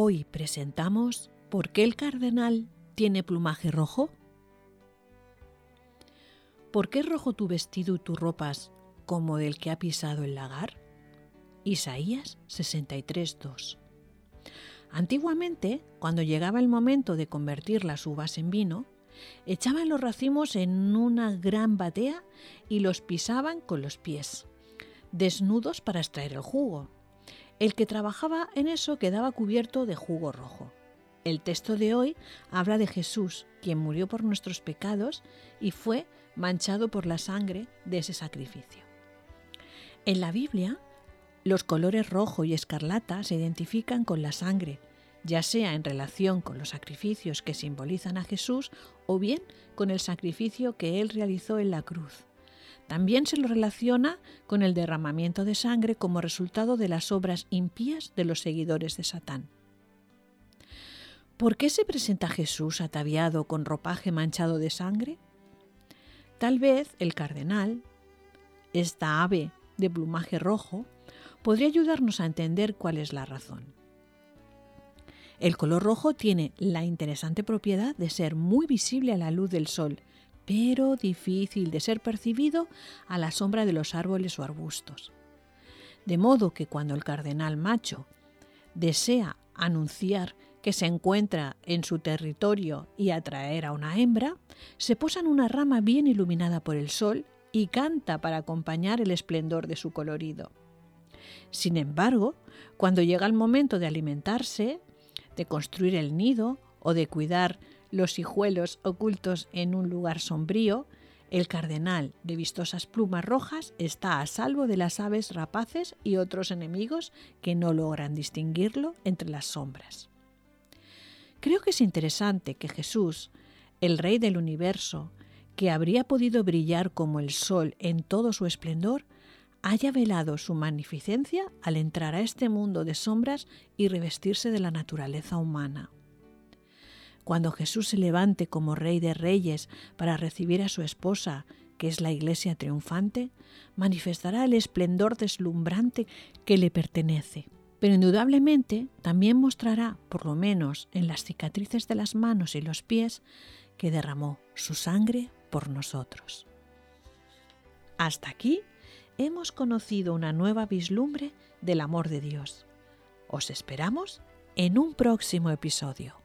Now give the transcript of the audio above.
Hoy presentamos ¿Por qué el cardenal tiene plumaje rojo? ¿Por qué es rojo tu vestido y tus ropas como del que ha pisado el lagar? Isaías 63.2. Antiguamente, cuando llegaba el momento de convertir las uvas en vino, echaban los racimos en una gran batea y los pisaban con los pies, desnudos para extraer el jugo. El que trabajaba en eso quedaba cubierto de jugo rojo. El texto de hoy habla de Jesús, quien murió por nuestros pecados y fue manchado por la sangre de ese sacrificio. En la Biblia, los colores rojo y escarlata se identifican con la sangre, ya sea en relación con los sacrificios que simbolizan a Jesús o bien con el sacrificio que él realizó en la cruz. También se lo relaciona con el derramamiento de sangre como resultado de las obras impías de los seguidores de Satán. ¿Por qué se presenta Jesús ataviado con ropaje manchado de sangre? Tal vez el cardenal, esta ave de plumaje rojo, podría ayudarnos a entender cuál es la razón. El color rojo tiene la interesante propiedad de ser muy visible a la luz del sol pero difícil de ser percibido a la sombra de los árboles o arbustos. De modo que cuando el cardenal macho desea anunciar que se encuentra en su territorio y atraer a una hembra, se posa en una rama bien iluminada por el sol y canta para acompañar el esplendor de su colorido. Sin embargo, cuando llega el momento de alimentarse, de construir el nido o de cuidar los hijuelos ocultos en un lugar sombrío, el cardenal de vistosas plumas rojas está a salvo de las aves rapaces y otros enemigos que no logran distinguirlo entre las sombras. Creo que es interesante que Jesús, el Rey del universo, que habría podido brillar como el sol en todo su esplendor, haya velado su magnificencia al entrar a este mundo de sombras y revestirse de la naturaleza humana. Cuando Jesús se levante como Rey de Reyes para recibir a su esposa, que es la Iglesia triunfante, manifestará el esplendor deslumbrante que le pertenece. Pero indudablemente también mostrará, por lo menos en las cicatrices de las manos y los pies, que derramó su sangre por nosotros. Hasta aquí hemos conocido una nueva vislumbre del amor de Dios. Os esperamos en un próximo episodio.